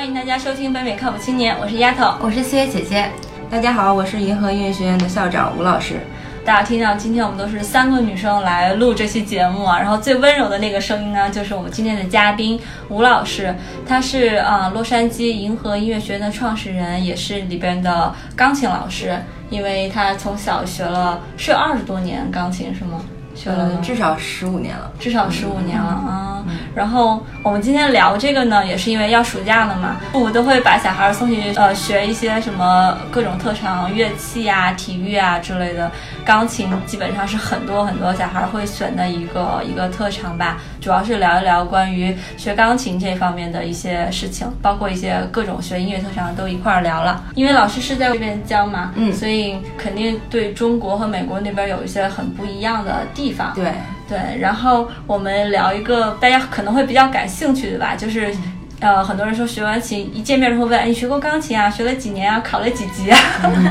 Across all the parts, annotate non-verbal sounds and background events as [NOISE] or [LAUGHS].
欢迎大家收听北美靠谱青年，我是丫头，我是思月姐姐。大家好，我是银河音乐学院的校长吴老师。大家听到今天我们都是三个女生来录这期节目啊，然后最温柔的那个声音呢，就是我们今天的嘉宾吴老师，他是啊洛杉矶银河音乐学院的创始人，也是里边的钢琴老师，因为他从小学了是有二十多年钢琴是吗？学了至少十五年了，至少十五年了啊。然后我们今天聊这个呢，也是因为要暑假了嘛，父母都会把小孩送去呃学一些什么各种特长乐器啊、体育啊之类的。钢琴基本上是很多很多小孩会选的一个一个特长吧。主要是聊一聊关于学钢琴这方面的一些事情，包括一些各种学音乐特长都一块儿聊了。因为老师是在这边教嘛，嗯，所以肯定对中国和美国那边有一些很不一样的地方。对对，然后我们聊一个大家可能会比较感兴趣的吧，就是。呃，很多人说学完琴一见面就会问，哎，你学过钢琴啊？学了几年啊？考了几级啊？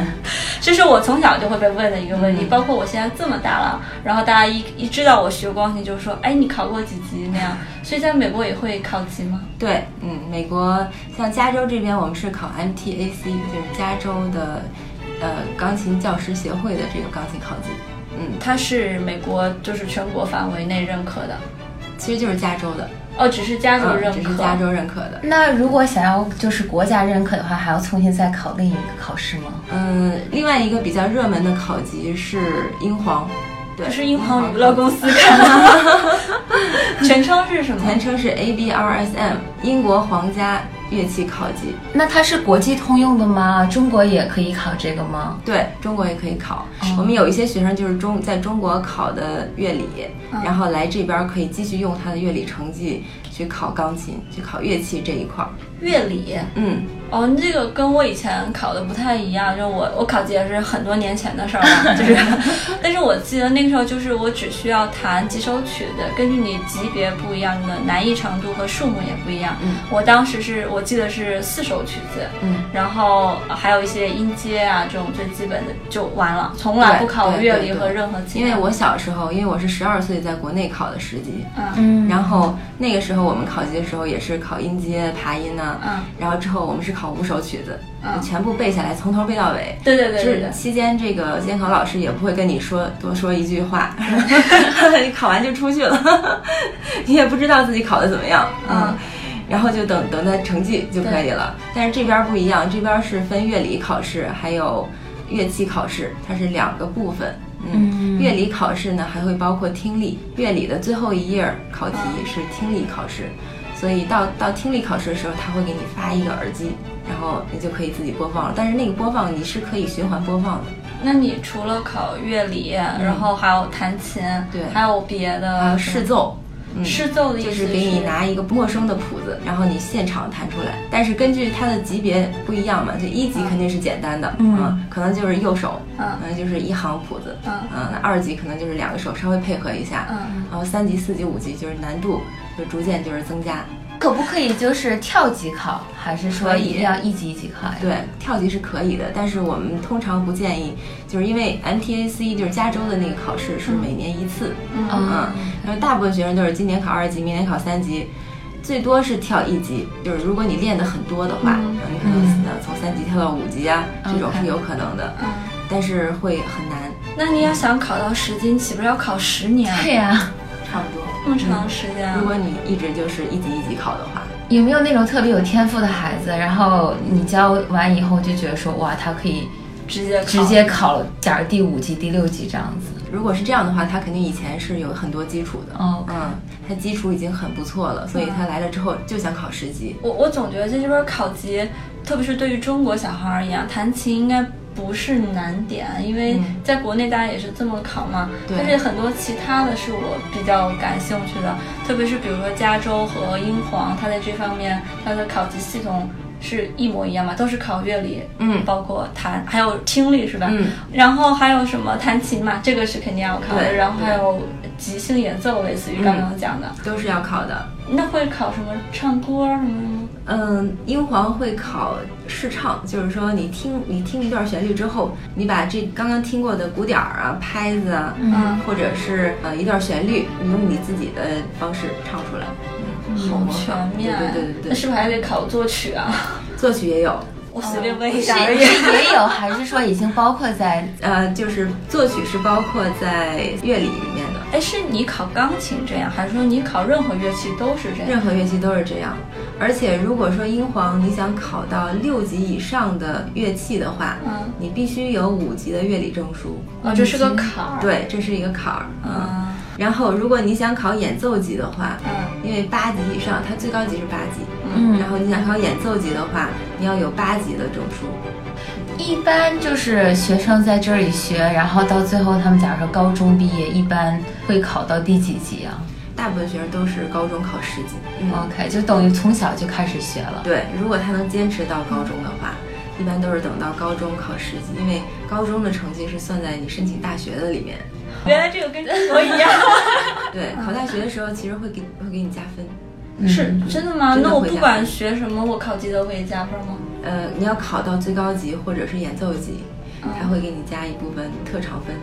[LAUGHS] 这是我从小就会被问的一个问题，包括我现在这么大了，然后大家一一知道我学钢琴，就说，哎，你考过几级那样？所以在美国也会考级吗？对，嗯，美国像加州这边，我们是考 MTAC，就是加州的呃钢琴教师协会的这个钢琴考级。嗯，它是美国就是全国范围内认可的，其实就是加州的。哦，只是加州认可，只是加州认可的。那如果想要就是国家认可的话，还要重新再考另一个考试吗？嗯，另外一个比较热门的考级是英皇，对，是英皇娱乐公司。[LAUGHS] 全称是什么？全称是 ABRSM，英国皇家。乐器考级，那它是国际通用的吗？中国也可以考这个吗？对中国也可以考。我们有一些学生就是中在中国考的乐理，然后来这边可以继续用他的乐理成绩去考钢琴，去考乐器这一块。乐理，嗯，哦，这个跟我以前考的不太一样，就我我考级也是很多年前的事儿了，就是，[LAUGHS] 但是我记得那个时候就是我只需要弹几首曲子，根据你级别不一样的难易程度和数目也不一样，嗯，我当时是我记得是四首曲子，嗯，然后还有一些音阶啊这种最基本的就完了，从来不考乐理和任何其他。因为我小时候，因为我是十二岁在国内考的十级，嗯，然后那个时候我们考级的时候也是考音阶、爬音呢。嗯，然后之后我们是考五首曲子，全部背下来，从头背到尾。对对对是期间这个监考老师也不会跟你说多说一句话，[LAUGHS] 你考完就出去了，[LAUGHS] 你也不知道自己考的怎么样，嗯，然后就等等待成绩就可以了。但是这边不一样，这边是分乐理考试还有乐器考试，它是两个部分。嗯，乐理考试呢还会包括听力，乐理的最后一页考题是听力考试。所以到到听力考试的时候，他会给你发一个耳机，然后你就可以自己播放了。但是那个播放你是可以循环播放的。那你除了考乐理，然后还有弹琴，对，还有别的试奏。试奏的意思就是给你拿一个陌生的谱子，然后你现场弹出来。但是根据它的级别不一样嘛，就一级肯定是简单的，嗯，可能就是右手，嗯，就是一行谱子，嗯，那二级可能就是两个手稍微配合一下，嗯，然后三级、四级、五级就是难度就逐渐就是增加。可不可以就是跳级考，还是说一定要一级一级考呀？对，跳级是可以的，但是我们通常不建议，就是因为 MTAC 就是加州的那个考试是每年一次，嗯，然后大部分学生都是今年考二级，明年考三级，最多是跳一级。就是如果你练的很多的话，你可能从三级跳到五级啊，这种是有可能的，嗯，但是会很难。那你要想考到十级，岂不是要考十年？对呀。差不多这么长时间。如果你一直就是一级一级考的话，有没有那种特别有天赋的孩子？然后你教完以后就觉得说，哇，他可以直接直接考，假如第五级、第六级这样子。如果是这样的话，他肯定以前是有很多基础的。哦，嗯，他基础已经很不错了，所以他来了之后就想考十级。我我总觉得在这边考级，特别是对于中国小孩而言，弹琴应该。不是难点，因为在国内大家也是这么考嘛。但是很多其他的是我比较感兴趣的，特别是比如说加州和英皇，它在这方面它的考级系统是一模一样嘛，都是考乐理，嗯，包括弹还有听力是吧？嗯，然后还有什么弹琴嘛，这个是肯定要考的。然后还有即兴演奏，类似于刚刚讲的，都是要考的。那会考什么唱歌什么？嗯，英皇会考试唱，就是说你听你听一段旋律之后，你把这刚刚听过的鼓点儿啊、拍子啊，嗯，或者是呃一段旋律，你用你自己的方式唱出来。好全面。对对对对对。那是不是还得考作曲啊？作曲也有。我随便问一下而已。也有，还是说已经包括在呃，就是作曲是包括在乐理里面的。哎，是你考钢琴这样，还是说你考任何乐器都是这样？任何乐器都是这样。而且如果说英皇你想考到六级以上的乐器的话，嗯，你必须有五级的乐理证书。哦，这是个坎儿。对，这是一个坎儿。嗯。然后如果你想考演奏级的话，嗯，因为八级以上，它最高级是八级。嗯。然后你想考演奏级的话，你要有八级的证书。一般就是学生在这里学，然后到最后他们假如说高中毕业，一般会考到第几级啊？大部分学生都是高中考十级。OK，就等于从小就开始学了。对，如果他能坚持到高中的话，一般都是等到高中考十级，因为高中的成绩是算在你申请大学的里面。[LAUGHS] 原来这个跟中国一样。[LAUGHS] [LAUGHS] 对，考大学的时候其实会给会给你加分。是真的吗？那我不管学什么，我考级都可以加分吗？呃，你要考到最高级或者是演奏级，他会给你加一部分特长分。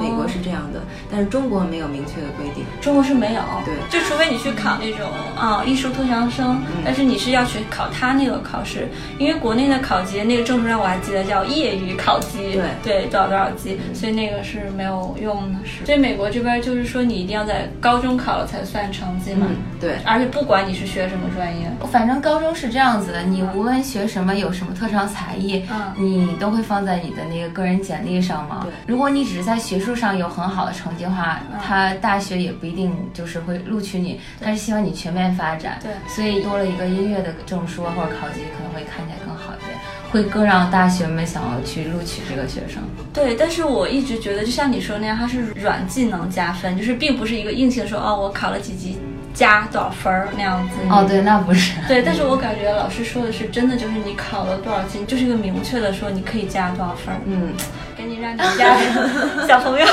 美国是这样的，但是中国没有明确的规定。中国是没有，对，就除非你去考那种啊艺术特长生，但是你是要去考他那个考试，因为国内的考级那个证书上我还记得叫业余考级，对对，多少多少级，所以那个是没有用的。是，所以美国这边就是说你一定要在高中考了才算成绩嘛，对，而且不管你是学什么专业，反正高中是这样子的，你无论学什么，有什么特长才艺，嗯，你都会放在你的那个个人简历上嘛。对，如果你只是在学术上有很好的成绩的话，他大学也不一定就是会录取你，他是希望你全面发展。对，所以多了一个音乐的证书或者考级，可能会看起来更好一点，会更让大学们想要去录取这个学生。对，但是我一直觉得，就像你说那样，它是软技能加分，就是并不是一个硬性说哦，我考了几级加多少分儿那样子。哦，对，那不是。[LAUGHS] 对，但是我感觉老师说的是真的，就是你考了多少级，就是一个明确的说你可以加多少分儿。嗯。赶紧让你家 [LAUGHS] 小朋友，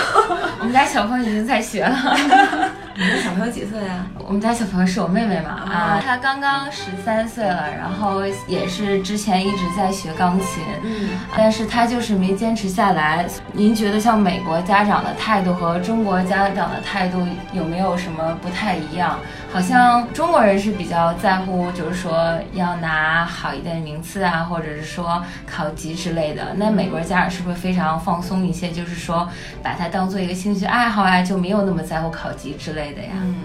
我们家小朋友已经在学了。[LAUGHS] 你们小朋友几岁啊？我们家小朋友是我妹妹嘛啊，她刚刚十三岁了，然后也是之前一直在学钢琴，嗯，但是她就是没坚持下来。您觉得像美国家长的态度和中国家长的态度有没有什么不太一样？好像中国人是比较在乎，就是说要拿好一点的名次啊，或者是说考级之类的。那美国家长是不是非常放松一些？就是说把它当做一个兴趣爱好呀，就没有那么在乎考级之类的呀？嗯，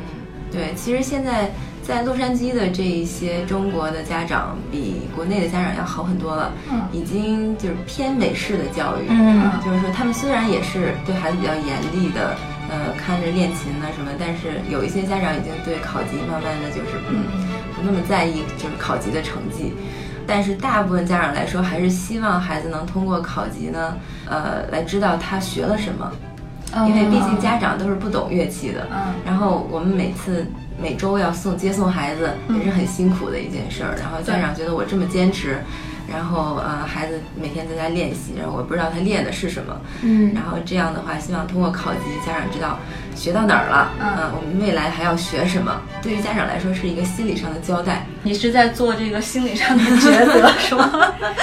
对，其实现在在洛杉矶的这一些中国的家长比国内的家长要好很多了，嗯，已经就是偏美式的教育，嗯，就是说他们虽然也是对孩子比较严厉的。呃，看着练琴呢什么，但是有一些家长已经对考级慢慢的就是嗯不那么在意，就是考级的成绩。但是大部分家长来说，还是希望孩子能通过考级呢，呃，来知道他学了什么。因为毕竟家长都是不懂乐器的。嗯。然后我们每次每周要送接送孩子，也是很辛苦的一件事儿。然后家长觉得我这么坚持。然后呃，孩子每天在家练习，然后我不知道他练的是什么，嗯，然后这样的话，希望通过考级，家长知道学到哪儿了，嗯，我们未来还要学什么，对于家长来说是一个心理上的交代。你是在做这个心理上的抉择 [LAUGHS] 是吗？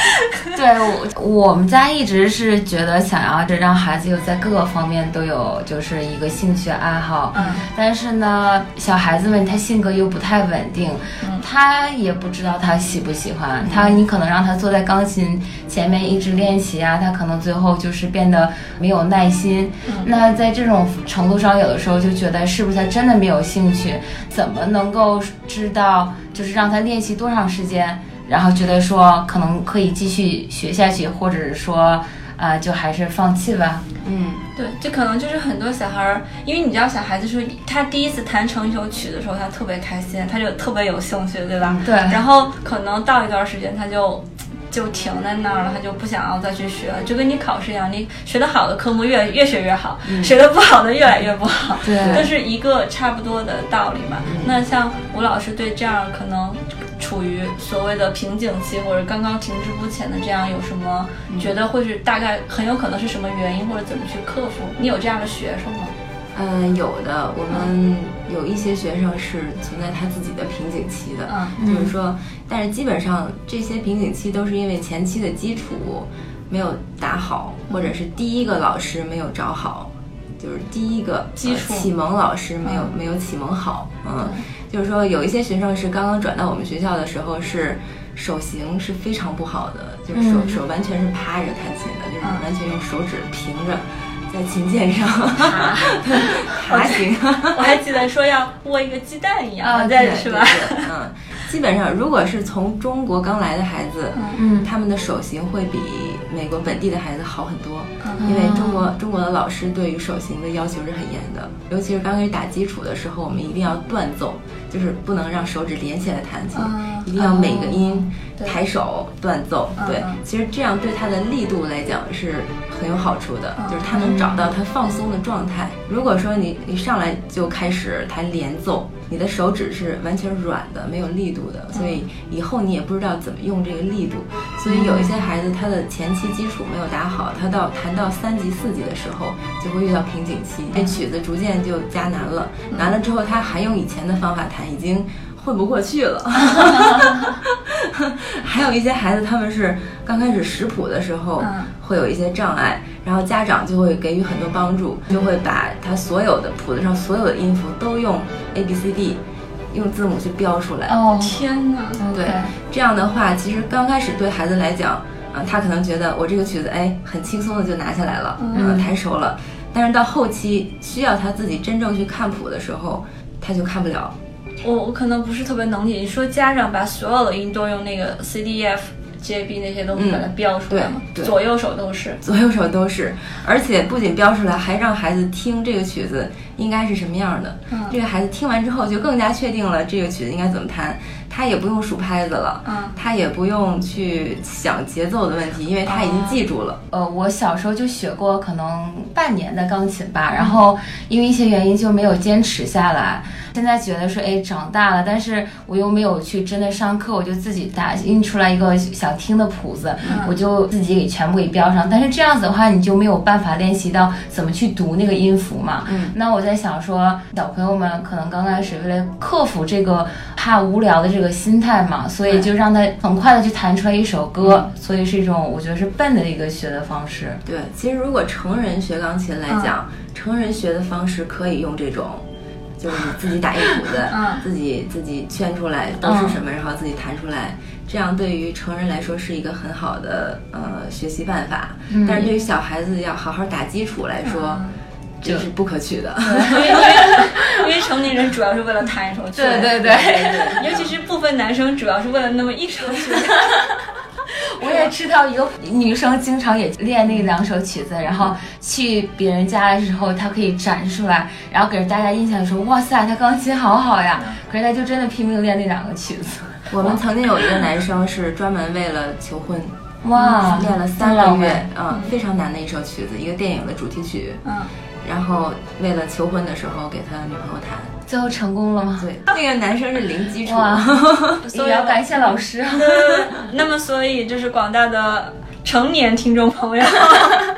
[LAUGHS] 对我，我们家一直是觉得想要这让孩子又在各个方面都有就是一个兴趣爱好，嗯，但是呢，小孩子们他性格又不太稳定，嗯，他也不知道他喜不喜欢，他你可能让他。他坐在钢琴前面一直练习啊，他可能最后就是变得没有耐心。那在这种程度上，有的时候就觉得是不是他真的没有兴趣？怎么能够知道就是让他练习多长时间，然后觉得说可能可以继续学下去，或者是说啊，就还是放弃吧？嗯，对，这可能就是很多小孩儿，因为你知道，小孩子说他第一次弹成一首曲的时候，他特别开心，他就特别有兴趣，对吧？对。然后可能到一段时间，他就。就停在那儿了，他就不想要再去学，就跟你考试一样，你学的好的科目越越学越好，学的不好的越来越不好，对，都是一个差不多的道理嘛。那像吴老师对这样可能处于所谓的瓶颈期或者刚刚停滞不前的这样，有什么觉得会是大概很有可能是什么原因或者怎么去克服？你有这样的学生吗？嗯，有的，我们有一些学生是存在他自己的瓶颈期的，嗯，就是说，但是基本上这些瓶颈期都是因为前期的基础没有打好，或者是第一个老师没有找好，就是第一个基础。启蒙老师没有没有启蒙好，嗯，就是说有一些学生是刚刚转到我们学校的时候是手型是非常不好的，就是手手完全是趴着弹琴的，就是完全用手指平着。在琴键上。[LAUGHS] 爬爬行，我还记得说要握一个鸡蛋一样，在是吧？嗯，基本上如果是从中国刚来的孩子，嗯，他们的手型会比美国本地的孩子好很多，因为中国中国的老师对于手型的要求是很严的，尤其是刚开始打基础的时候，我们一定要断奏，就是不能让手指连起来弹琴，一定要每个音。抬手断奏，对，其实这样对他的力度来讲是很有好处的，就是他能找到他放松的状态。如果说你一上来就开始弹连奏，你的手指是完全软的，没有力度的，所以以后你也不知道怎么用这个力度。所以有一些孩子他的前期基础没有打好，他到弹到三级四级的时候就会遇到瓶颈期，这曲子逐渐就加难了，难了之后他还用以前的方法弹，已经。混不过去了，[LAUGHS] [LAUGHS] 还有一些孩子，他们是刚开始识谱的时候会有一些障碍，然后家长就会给予很多帮助，就会把他所有的谱子上所有的音符都用 A B C D，用字母去标出来。哦，天哪！对，这样的话，其实刚开始对孩子来讲，啊，他可能觉得我这个曲子，哎，很轻松的就拿下来了，嗯，弹熟了。但是到后期需要他自己真正去看谱的时候，他就看不了。我我可能不是特别能理解，你说家长把所有的音都用那个 C D F J B 那些东西把它标出来左右手都是，左右手都是，而且不仅标出来，还让孩子听这个曲子应该是什么样的。嗯，这个孩子听完之后就更加确定了这个曲子应该怎么弹。他也不用数拍子了，嗯，他也不用去想节奏的问题，因为他已经记住了。呃，我小时候就学过可能半年的钢琴吧，然后因为一些原因就没有坚持下来。现在觉得说，哎，长大了，但是我又没有去真的上课，我就自己打印出来一个想听的谱子，我就自己给全部给标上。但是这样子的话，你就没有办法练习到怎么去读那个音符嘛。嗯，那我在想说，小朋友们可能刚开始为了克服这个怕无聊的这个。个心态嘛，所以就让他很快的去弹出来一首歌，所以是一种我觉得是笨的一个学的方式。对，其实如果成人学钢琴来讲，成人学的方式可以用这种，就是自己打一谱子，[LAUGHS] 自己自己圈出来都是什么，然后自己弹出来，这样对于成人来说是一个很好的呃学习办法。但是对于小孩子要好好打基础来说。这是不可取的，因为因为成年人主要是为了弹一首曲，对对对，尤其是部分男生主要是为了那么一首曲。[LAUGHS] 我也知道一个女生经常也练那两首曲子，然后去别人家的时候，她可以展示出来，然后给大家印象说哇塞，她钢琴好好呀。可是她就真的拼命练那两个曲子。我们曾经有一个男生是专门为了求婚，哇，练了三个月，嗯，非常难的一首曲子，一个电影的主题曲，嗯。然后为了求婚的时候给他女朋友弹，最后成功了吗？对，那个男生是零基础，[LAUGHS] 所以要感谢老师。[LAUGHS] 那么，所以就是广大的成年听众朋友，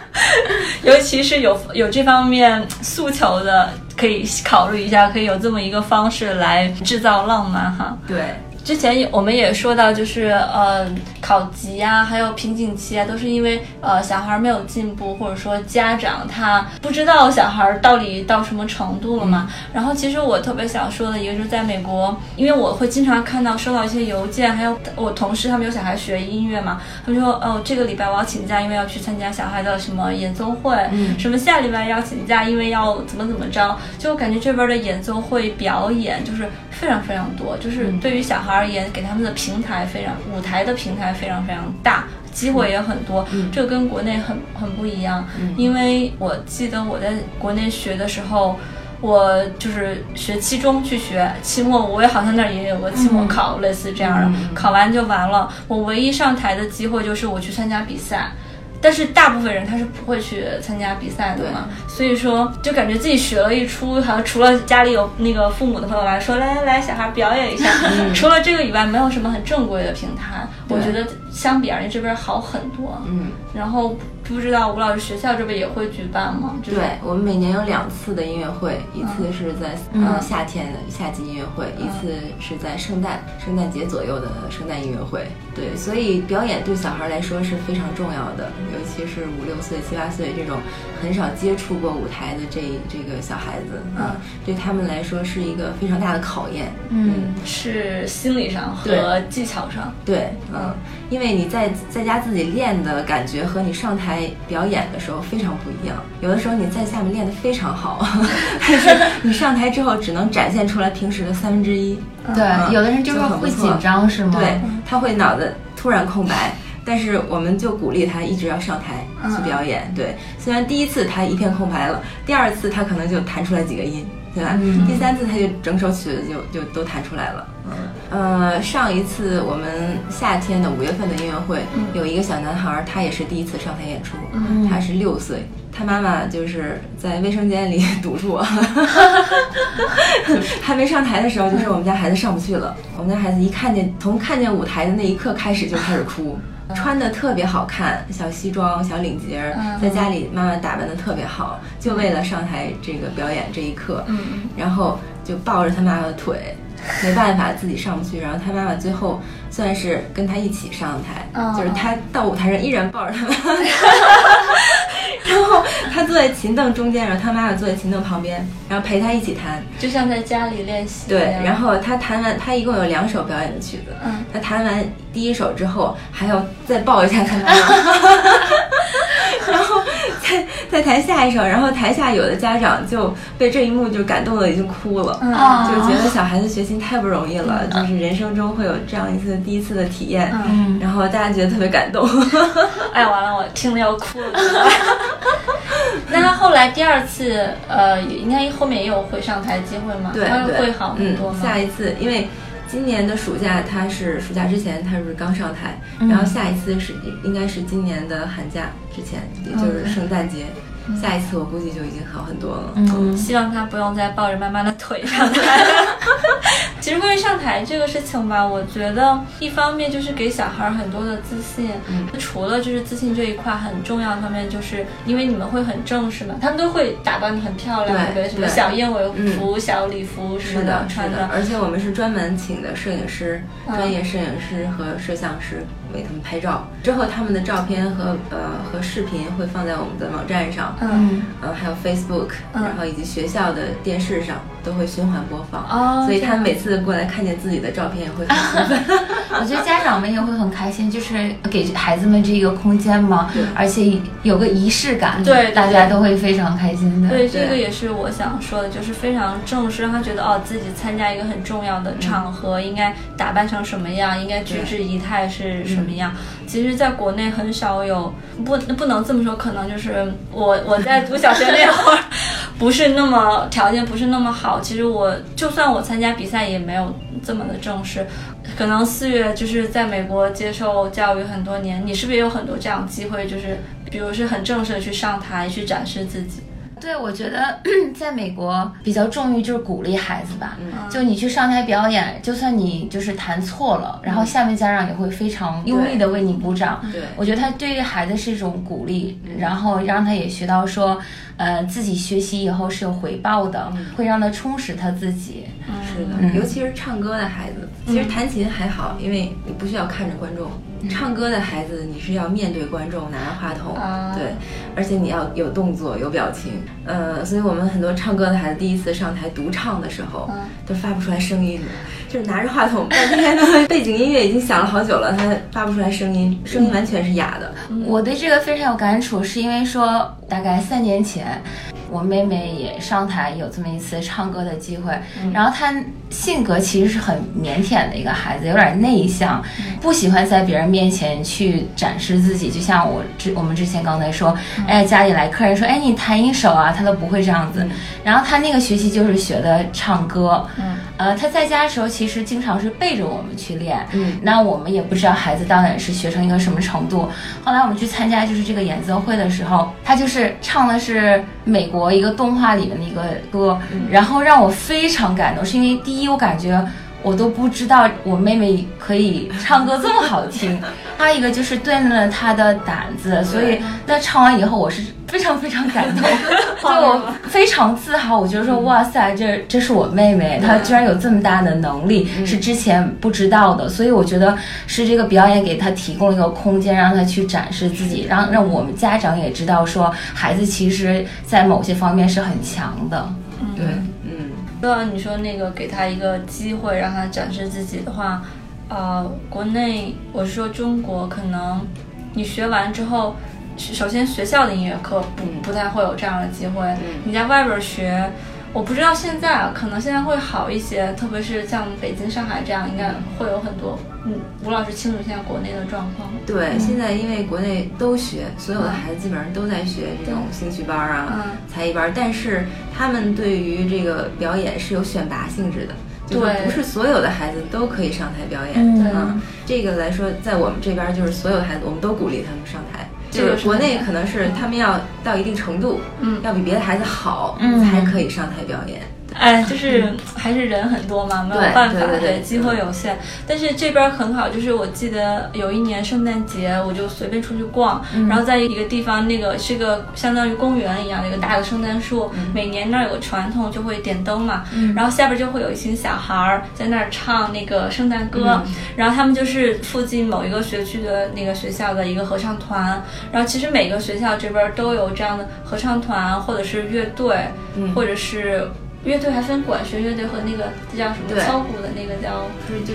[LAUGHS] 尤其是有有这方面诉求的，可以考虑一下，可以有这么一个方式来制造浪漫哈。对。之前我们也说到，就是呃考级啊，还有瓶颈期啊，都是因为呃小孩没有进步，或者说家长他不知道小孩到底到什么程度了嘛。然后其实我特别想说的一个，就是在美国，因为我会经常看到收到一些邮件，还有我同事他们有小孩学音乐嘛，他们说哦这个礼拜我要请假，因为要去参加小孩的什么演奏会，什么下礼拜要请假，因为要怎么怎么着，就感觉这边的演奏会表演就是非常非常多，就是对于小孩。而言，给他们的平台非常，舞台的平台非常非常大，机会也很多，这跟国内很很不一样。因为我记得我在国内学的时候，我就是学期中去学，期末我也好像那儿也有个期末考，类似这样的，考完就完了。我唯一上台的机会就是我去参加比赛。但是大部分人他是不会去参加比赛的嘛，所以说就感觉自己学了一出，好像除了家里有那个父母的朋友来说，来来来，小孩表演一下，[LAUGHS] 除了这个以外，没有什么很正规的平台。我觉得相比而言这边好很多。嗯，然后不知道吴老师学校这边也会举办吗？对我们每年有两次的音乐会，一次是在呃夏天的夏季音乐会，一次是在圣诞圣诞节左右的圣诞音乐会。对，所以表演对小孩来说是非常重要的，尤其是五六岁、七八岁这种很少接触过舞台的这这个小孩子啊，对他们来说是一个非常大的考验。嗯，是心理上和技巧上。对，嗯，因为你在在家自己练的感觉和你上台表演的时候非常不一样。有的时候你在下面练得非常好，[LAUGHS] 但是你上台之后只能展现出来平时的三分之一。对，有的人就是很会紧张，是吗？对，他会脑子突然空白，但是我们就鼓励他一直要上台去表演。对，虽然第一次他一片空白了，第二次他可能就弹出来几个音，对吧？第三次他就整首曲子就就都弹出来了。呃，上一次我们夏天的五月份的音乐会，有一个小男孩，他也是第一次上台演出，他是六岁，他妈妈就是在卫生间里 [LAUGHS] 堵住我，[LAUGHS] 还没上台的时候，就是我们家孩子上不去了。我们家孩子一看见从看见舞台的那一刻开始就开始哭，穿的特别好看，小西装、小领结儿，在家里妈妈打扮的特别好，就为了上台这个表演这一刻，然后就抱着他妈妈的腿。没办法，自己上不去，然后他妈妈最后算是跟他一起上台，哦就是他到舞台上依然抱着他妈妈，[LAUGHS] [LAUGHS] 然后他坐在琴凳中间，然后他妈妈坐在琴凳旁边，然后陪他一起弹。就像在家里练习对。，然后他弹完，他一共有两首表演的曲子。嗯，他弹完第一首之后，还要再抱一下他妈妈，然 [LAUGHS] 后再再弹下一首，然后台下有的家长就被这一幕就感动的已经哭了。就觉得小孩子学琴太不容易了，就是人生中会有这样一次第一次的体验，嗯然后大家觉得特别感动。[LAUGHS] 哎，完了，我听了要哭了。[LAUGHS] 那他后来第二次，呃，应该后面也有会上台机会吗？对会好很多吗？嗯。下一次，因为今年的暑假他是暑假之前他是刚上台，嗯然后下一次是应该是今年的寒假之前，也就是圣诞节。下一次我估计就已经好很多了。嗯。希望他不用再抱着妈妈的腿上台。[LAUGHS] 其实关于上台这个事情吧，我觉得一方面就是给小孩很多的自信，嗯。除了就是自信这一块很重要的方面，就是因为你们会很正式嘛，他们都会打扮的很漂亮，对对不对？什么小燕尾服、小礼服什么是的，是穿的，而且我们是专门请的摄影师，专业摄影师和摄像师为他们拍照。之后他们的照片和呃和视频会放在我们的网站上，嗯，呃还有 Facebook，、嗯然后以及学校的电视上都会循环播放。哦所以他每次过来看见自己的照片也会很兴奋。[LAUGHS] 我觉得家长们也会很开心，就是给孩子们这个空间嘛，而且有个仪式感，对对大家都会非常开心的。对，这个也是我想说的，就是非常正式，让他觉得哦，自己参加一个很重要的场合，应该打扮成什么样，应该举止仪态是什么样。其实，在国内很少有，不不能这么说，可能就是我我在读小学那会儿，[LAUGHS] 不是那么条件不是那么好。其实我就算我参加比赛，也没有这么的正式。可能四月就是在美国接受教育很多年，你是不是也有很多这样机会，就是比如是很正式的去上台去展示自己？对，我觉得 [CLEARS THROAT] 在美国比较重于就是鼓励孩子吧，嗯。就你去上台表演，就算你就是弹错了，然后下面家长也会非常用力的为你鼓掌。对。我觉得他对于孩子是一种鼓励，然后让他也学到说，呃，自己学习以后是有回报的，会让他充实他自己。是的，尤其是唱歌的孩子，其实弹琴还好，因为你不需要看着观众。唱歌的孩子，你是要面对观众，拿着话筒，啊对，而且你要有动作、有表情，呃，所以我们很多唱歌的孩子第一次上台独唱的时候，都发不出来声音，就是拿着话筒半天的 [LAUGHS] 背景音乐已经响了好久了，他发不出来声音，声音完全是哑的。我对这个非常有感触，是因为说大概三年前，我妹妹也上台有这么一次唱歌的机会，然后她性格其实是很腼腆的一个孩子，有点内向，不喜欢在别人面前去展示自己。就像我之我们之前刚才说，哎，家里来客人说，哎，你弹一首啊，她都不会这样子。然后她那个学期就是学的唱歌，嗯，呃，他在家的时候其实经常是背着我们去练，嗯，那我们也不知道孩子到底是学成一个什么程度。后来我们去参加就是这个演奏会的时候，他就是唱的是美国一个动画里面的一个歌，然后让我非常感动，是因为第一我感觉。我都不知道我妹妹可以唱歌这么好听。[LAUGHS] 还有一个就是锻炼了她的胆子，所以在唱完以后我是非常非常感动，[LAUGHS] 就我非常自豪。我觉得说哇塞，这这是我妹妹，她居然有这么大的能力，是之前不知道的。所以我觉得是这个表演给她提供了一个空间，让她去展示自己，让让我们家长也知道说孩子其实在某些方面是很强的。对，嗯。说到你说那个给他一个机会让他展示自己的话，呃，国内我是说中国，可能你学完之后，首先学校的音乐课不不太会有这样的机会，你在外边学。我不知道现在啊，可能现在会好一些，特别是像北京、上海这样，应该会有很多。嗯，吴老师清楚现在国内的状况。对，现在因为国内都学，所有的孩子基本上都在学这种兴趣班啊、才艺班，但是他们对于这个表演是有选拔性质的，就是不是所有的孩子都可以上台表演嗯。这个来说，在我们这边就是所有的孩子，我们都鼓励他们上台。就是国内可能是他们要到一定程度，嗯，要比别的孩子好，嗯，才可以上台表演。哎，就是还是人很多嘛，没有办法，对，机会有限。但是这边很好，就是我记得有一年圣诞节，我就随便出去逛，然后在一个地方，那个是个相当于公园一样的一个大的圣诞树，每年那儿有个传统，就会点灯嘛，然后下边就会有一群小孩儿在那儿唱那个圣诞歌，然后他们就是附近某一个学区的那个学校的一个合唱团，然后其实每个学校这边都有这样的合唱团或者是乐队，或者是。乐队还分管弦乐队和那个叫什么敲鼓的那个叫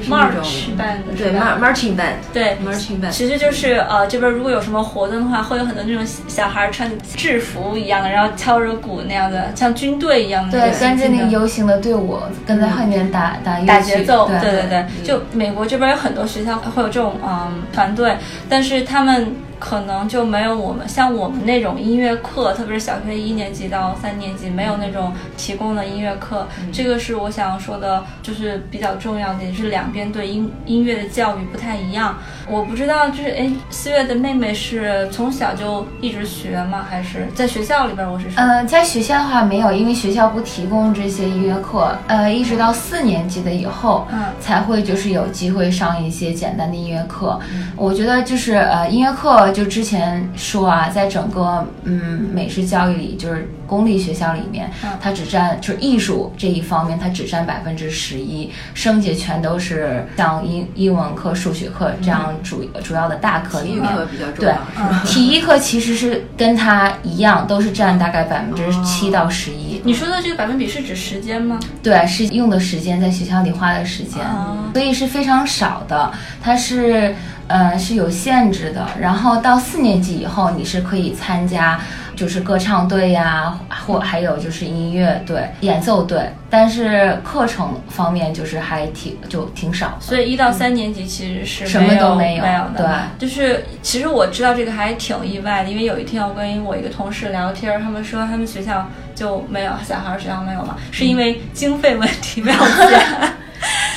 march band 对 marching band 对。marching band 其实就是呃这边如果有什么活动的话，会有很多那种小孩穿制服一样的，然后敲着鼓那样的，像军队一样的。对，跟着那个游行的队伍跟在后面打打打节奏。对。对对，就美国这边有很多学校会有这种嗯团队，但是他们。可能就没有我们像我们那种音乐课，特别是小学一年级到三年级没有那种提供的音乐课。这个是我想说的，就是比较重要的，也是两边对音音乐的教育不太一样。我不知道，就是哎，四月的妹妹是从小就一直学吗？还是在学校里边？我是说，呃，在学校的话没有，因为学校不提供这些音乐课。呃，一直到四年级的以后，嗯，才会就是有机会上一些简单的音乐课。我觉得就是呃，音乐课。就之前说啊，在整个嗯美式教育里，就是公立学校里面，它只占就是艺术这一方面，它只占百分之十一，剩下全都是像英英文课、数学课这样主主要的大课里面。体育课比较重要。对，体育课其实是跟它一样，都是占大概百分之七到十一。你说的这个百分比是指时间吗？对，是用的时间，在学校里花的时间，所以是非常少的。它是。呃，是有限制的。然后到四年级以后，你是可以参加，就是歌唱队呀，或还有就是音乐队、演奏队。但是课程方面就是还挺就挺少。所以一到三年级其实是什么都没有的。对，就是其实我知道这个还挺意外的，因为有一天我跟我一个同事聊天，他们说他们学校就没有小孩学校没有嘛，是因为经费问题没有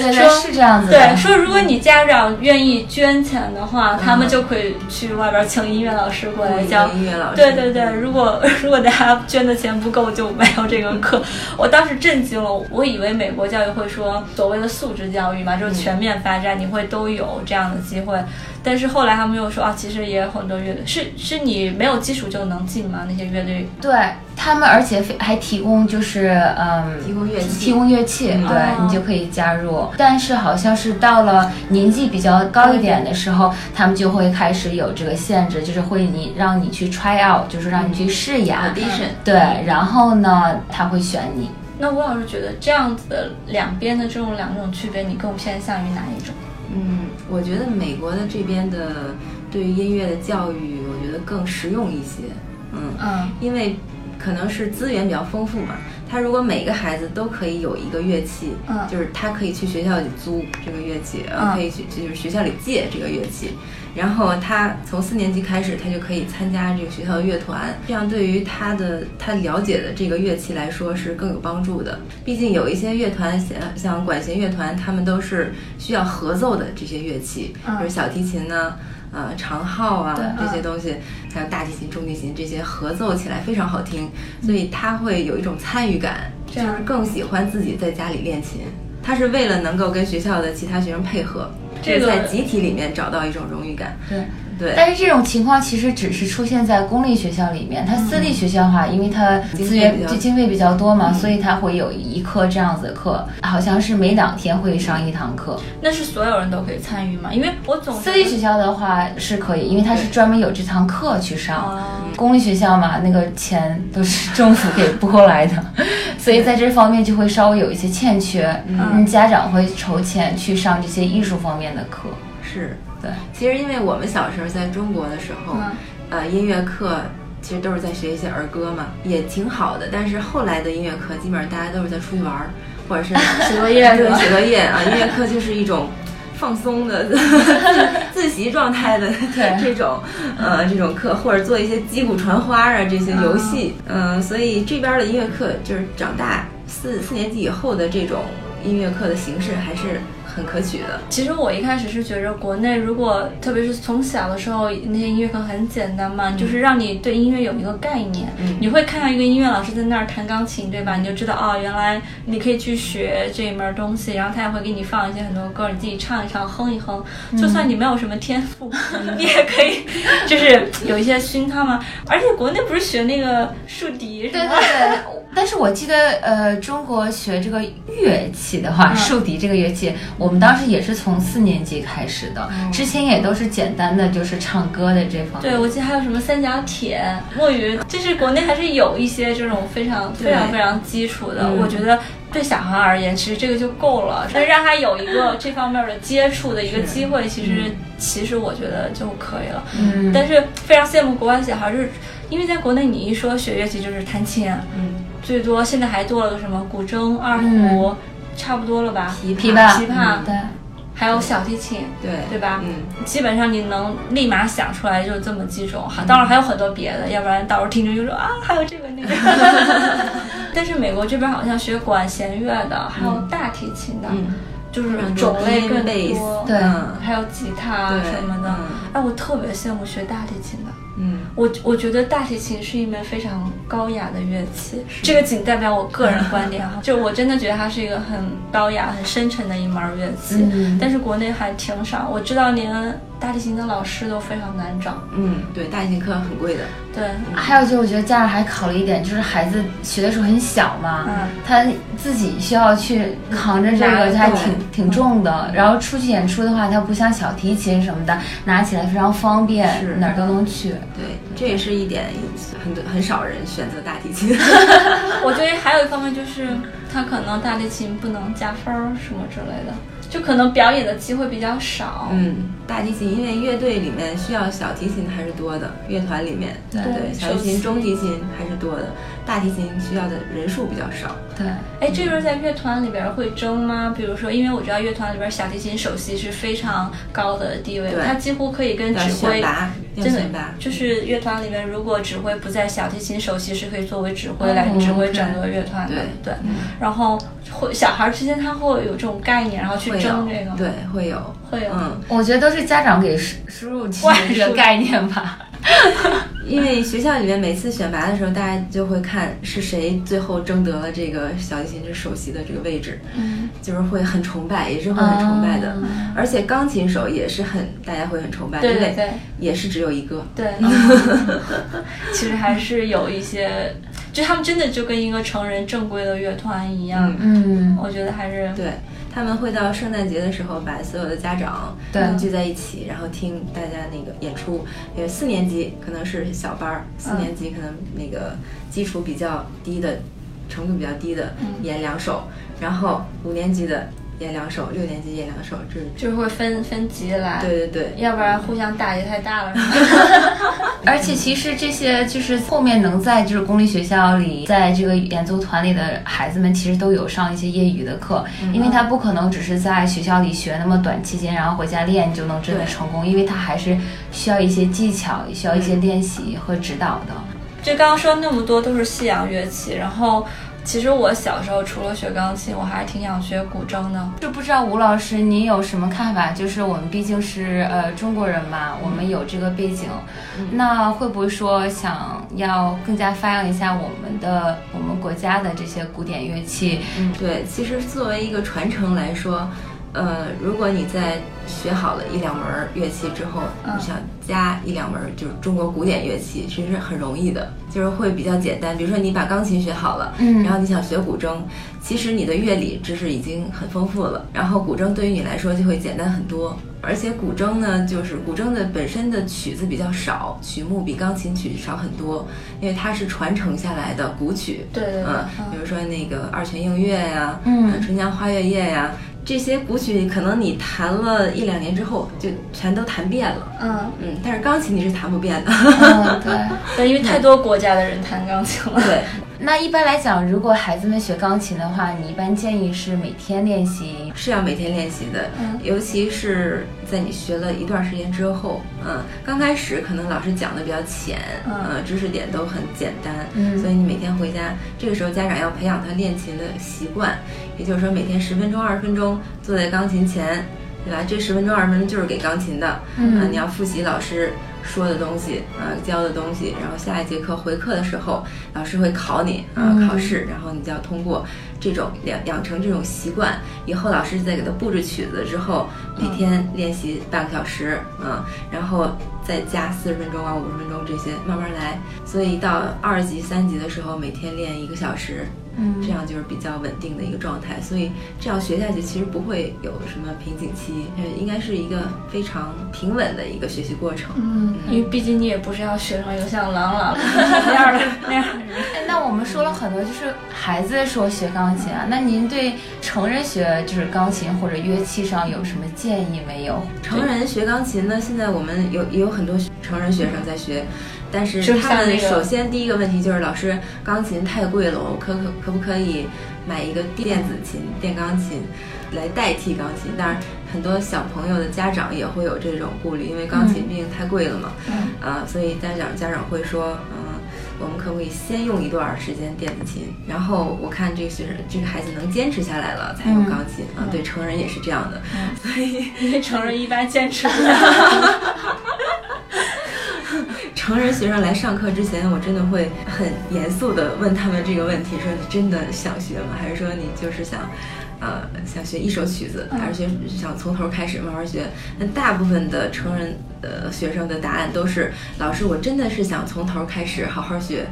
钱。说是这样子，对，说如果你家长愿意捐钱的话，他们就可以去外边请音乐老师过来教音乐老师。对对对，如果 [LAUGHS] 如果大家捐的钱不够，就没有这个课。[LAUGHS] 我当时震惊了，我以为美国教育会说所谓的素质教育嘛，就是全面发展，你会都有这样的机会。但是后来他们又说啊，其实也有很多乐队，是是你没有基础就能进吗？那些乐队？对他们，而且还提供就是嗯，提供乐器，提供乐器，对你就可以加入。但是好像是到了年纪比较高一点的时候，他们就会开始有这个限制，就是会你让你去 try out，就是让你去试演。对，然后呢，他会选你。那吴老师觉得这样子的两边的这种两种区别，你更偏向于哪一种？嗯，我觉得美国的这边的对于音乐的教育，我觉得更实用一些。嗯嗯，因为可能是资源比较丰富嘛。他如果每个孩子都可以有一个乐器，嗯，就是他可以去学校里租这个乐器，呃，可以去就是学校里借这个乐器。然后他从四年级开始，他就可以参加这个学校的乐团，这样对于他的他了解的这个乐器来说是更有帮助的。毕竟有一些乐团，像像管弦乐团，他们都是需要合奏的这些乐器，比如小提琴呢，呃，长号啊这些东西，还有大提琴、中提琴这些合奏起来非常好听，所以他会有一种参与感，就是更喜欢自己在家里练琴。他是为了能够跟学校的其他学生配合，这个在集体里面找到一种荣誉感。对。对，但是这种情况其实只是出现在公立学校里面，它私立学校的话，因为它资源就经费比较多嘛，所以它会有一课这样子的课，好像是每两天会上一堂课。那是所有人都可以参与吗？因为我总私立学校的话是可以，因为它是专门有这堂课去上。公立学校嘛，那个钱都是政府给拨来的，[LAUGHS] 所以在这方面就会稍微有一些欠缺。嗯，家长会筹钱去上这些艺术方面的课。是。对，其实因为我们小时候在中国的时候，呃，音乐课其实都是在学一些儿歌嘛，也挺好的。但是后来的音乐课基本上大家都是在出去玩儿，[LAUGHS] 或者是写作业，对，写作业啊。音乐课就是一种放松的 [LAUGHS] 自习状态的 [LAUGHS] 这种呃这种课，或者做一些击鼓传花啊这些游戏。嗯，所以这边的音乐课就是长大四四年级以后的这种音乐课的形式还是。很可取的。其实我一开始是觉着国内，如果特别是从小的时候，那些音乐课很简单嘛，就是让你对音乐有一个概念。嗯，你会看到一个音乐老师在那儿弹钢琴，对吧？你就知道哦，原来你可以去学这一门东西。然后他也会给你放一些很多歌，你自己唱一唱，哼一哼。就算你没有什么天赋，[LAUGHS] 你也可以，就是有一些熏陶嘛。而且国内不是学那个竖笛，对对对。但是我记得，呃，中国学这个乐器的话，竖笛这个乐器。我们当时也是从四年级开始的，之前也都是简单的，就是唱歌的这方面。对，我记得还有什么三角铁、墨鱼，就是国内还是有一些这种非常非常非常基础的。我觉得对小孩而言，其实这个就够了，但是让他有一个这方面的接触的一个机会，其实其实我觉得就可以了。嗯。但是非常羡慕国外小孩，就是因为在国内，你一说学乐器就是弹琴，嗯，最多现在还做了个什么古筝、二胡。差不多了吧，琵琶，琵琶，对，还有小提琴，对，对吧？嗯，基本上你能立马想出来就这么几种，哈，当然还有很多别的，要不然到时候听着就说啊，还有这个那个。[LAUGHS] 但是美国这边好像学管弦乐的，还有大提琴的，就是种类更多，对，还有吉他什么的。哎，我特别羡慕学大提琴的。嗯，我我觉得大提琴是一门非常高雅的乐器，这个仅代表我个人观点哈，[LAUGHS] 就我真的觉得它是一个很高雅、很深沉的一门乐器，但是国内还挺少，我知道连。大提琴的老师都非常难找。嗯，对，大提琴课很贵的。对，还有就是我觉得家长还考虑一点，就是孩子学的时候很小嘛，他自己需要去扛着这个，还挺挺重的。然后出去演出的话，他不像小提琴什么的，拿起来非常方便，哪儿都能去。对，这也是一点，很多很少人选择大提琴。[LAUGHS] 我觉得还有一方面就是，他可能大提琴不能加分儿什么之类的。就可能表演的机会比较少。嗯，大提琴因为乐队里面需要小提琴还是多的，乐团里面对。对小提琴、中提琴还是多的，大提琴需要的人数比较少。对，哎，这边在乐团里边会争吗？比如说，因为我知道乐团里边小提琴首席是非常高的地位，他几乎可以跟指挥真的就是乐团里面，如果指挥不在，小提琴首席是可以作为指挥来指挥整个乐团的。对，然后会小孩之间他会有这种概念，然后去。争这个对会有。会有，嗯，我觉得都是家长给输输入进去这个概念吧。[LAUGHS] 因为学校里面每次选拔的时候，大家就会看是谁最后争得了这个小提琴之首席的这个位置，嗯，就是会很崇拜，也是会很崇拜的。而且钢琴手也是很大家会很崇拜，对对对，也是只有一个。对，[LAUGHS] [LAUGHS] 其实还是有一些，就他们真的就跟一个成人正规的乐团一样。嗯，我觉得还是对。他们会到圣诞节的时候，把所有的家长聚在一起，然后听大家那个演出。因为四年级可能是小班儿，四年级可能那个基础比较低的，程度比较低的演两首，然后五年级的。演两首，六年级演两首，这就是会分分级来，对对对，要不然互相打击太大了。[LAUGHS] [LAUGHS] 而且其实这些就是后面能在就是公立学校里，在这个演奏团里的孩子们，其实都有上一些业余的课，因为他不可能只是在学校里学那么短期间，然后回家练就能真的成功，因为他还是需要一些技巧，需要一些练习和指导的。就刚刚说那么多都是西洋乐器，然后。其实我小时候除了学钢琴，我还是挺想学古筝的。就不知道吴老师您有什么看法？就是我们毕竟是呃中国人嘛，我们有这个背景，那会不会说想要更加发扬一下我们的我们国家的这些古典乐器？嗯，对，其实作为一个传承来说。呃，如果你在学好了一两门乐器之后，你想加一两门就是中国古典乐器，其实很容易的，就是会比较简单。比如说你把钢琴学好了，嗯，然后你想学古筝，其实你的乐理知识已经很丰富了，然后古筝对于你来说就会简单很多。而且古筝呢，就是古筝的本身的曲子比较少，曲目比钢琴曲少很多，因为它是传承下来的古曲。对对对，比如说那个二泉映月呀，嗯，春江花月夜呀。这些古曲可能你弹了一两年之后就全都弹遍了，嗯。嗯，但是钢琴你是弹不遍的，对，[LAUGHS] 因为太多国家的人弹钢琴了，对。那一般来讲，如果孩子们学钢琴的话，你一般建议是每天练习，是要每天练习的。嗯，尤其是在你学了一段时间之后，嗯，刚开始可能老师讲的比较浅，嗯，知识点都很简单，嗯，所以你每天回家，这个时候家长要培养他练琴的习惯，也就是说每天十分钟、二十分钟坐在钢琴前，对吧？这十分钟、二十分钟就是给钢琴的，嗯，你要复习老师。说的东西啊，教的东西，然后下一节课回课的时候，老师会考你啊，考试，然后你就要通过这种养养成这种习惯，以后老师再给他布置曲子之后，每天练习半个小时啊，然后再加四十分钟啊，五十分钟这些慢慢来，所以到二级、三级的时候，每天练一个小时。嗯，这样就是比较稳定的一个状态，所以这样学下去其实不会有什么瓶颈期，呃，应该是一个非常平稳的一个学习过程。嗯，因为毕竟你也不是要学成一个像郎朗那样的那样的人。那我们说了很多，就是孩子说学钢琴啊，那您对成人学就是钢琴或者乐器上有什么建议没有？成人学钢琴呢，现在我们有也有很多成人学生在学。但是他们首先第一个问题就是老师，钢琴太贵了，我可可可不可以买一个电子琴、电钢琴来代替钢琴？当然，很多小朋友的家长也会有这种顾虑，因为钢琴毕竟太贵了嘛。嗯。啊，所以家长家长会说，嗯，我们可不可以先用一段时间电子琴？然后我看这个学生这个孩子能坚持下来了，才用钢琴。啊，对，成人也是这样的。嗯。所以因为成人一般坚持不了。[LAUGHS] 成人学生来上课之前，我真的会很严肃的问他们这个问题：说你真的想学吗？还是说你就是想，呃，想学一首曲子，还是学想从头开始慢慢学？那大部分的成人呃学生的答案都是：老师，我真的是想从头开始好好学，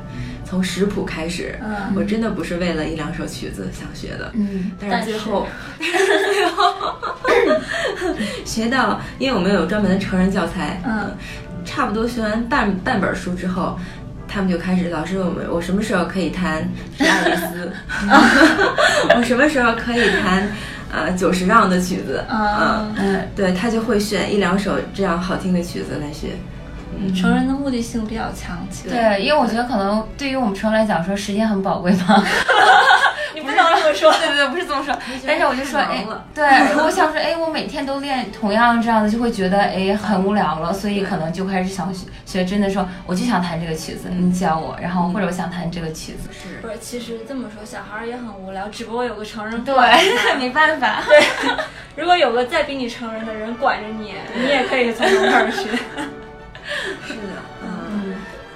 从识谱开始。嗯我真的不是为了一两首曲子想学的。嗯，但是最后，最后学到，因为我们有专门的成人教材。嗯。差不多学完半半本书之后，他们就开始老师我们，我什么时候可以弹《阿丽丝》？[LAUGHS] 我什么时候可以弹呃久石让的曲子？嗯嗯，对他就会选一两首这样好听的曲子来学。成人的目的性比较强，对，因为我觉得可能对于我们成人来讲，说时间很宝贵嘛。[LAUGHS] 这么 [LAUGHS] 说，对对对，不是这么说。但是我就说，哎，对，我想说，哎，我每天都练同样这样的，就会觉得哎很无聊了，所以可能就开始想学学真的说，我就想弹这个曲子，你教我，然后或者我想弹这个曲子。是，不是？其实这么说，小孩也很无聊，只不过有个成人对，[LAUGHS] 没办法。对，如果有个再比你成人的人管着你，你也可以从头开始学。[LAUGHS] 是的，嗯，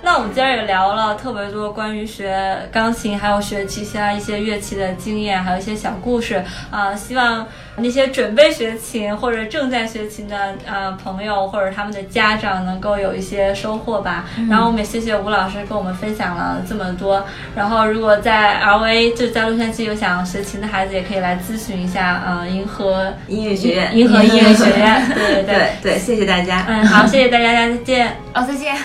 那我们今天也聊了特别多关于学钢琴，还有学其他一些乐器的经验，还有一些小故事啊，希望。那些准备学琴或者正在学琴的呃朋友或者他们的家长能够有一些收获吧。然后我们也谢谢吴老师跟我们分享了这么多。然后如果在 L A 就在洛杉矶有想学琴的孩子，也可以来咨询一下呃银河音乐学院。银河音乐学院，[LAUGHS] 对对对对，谢谢大家。嗯，好，谢谢大家，再见。哦，再见。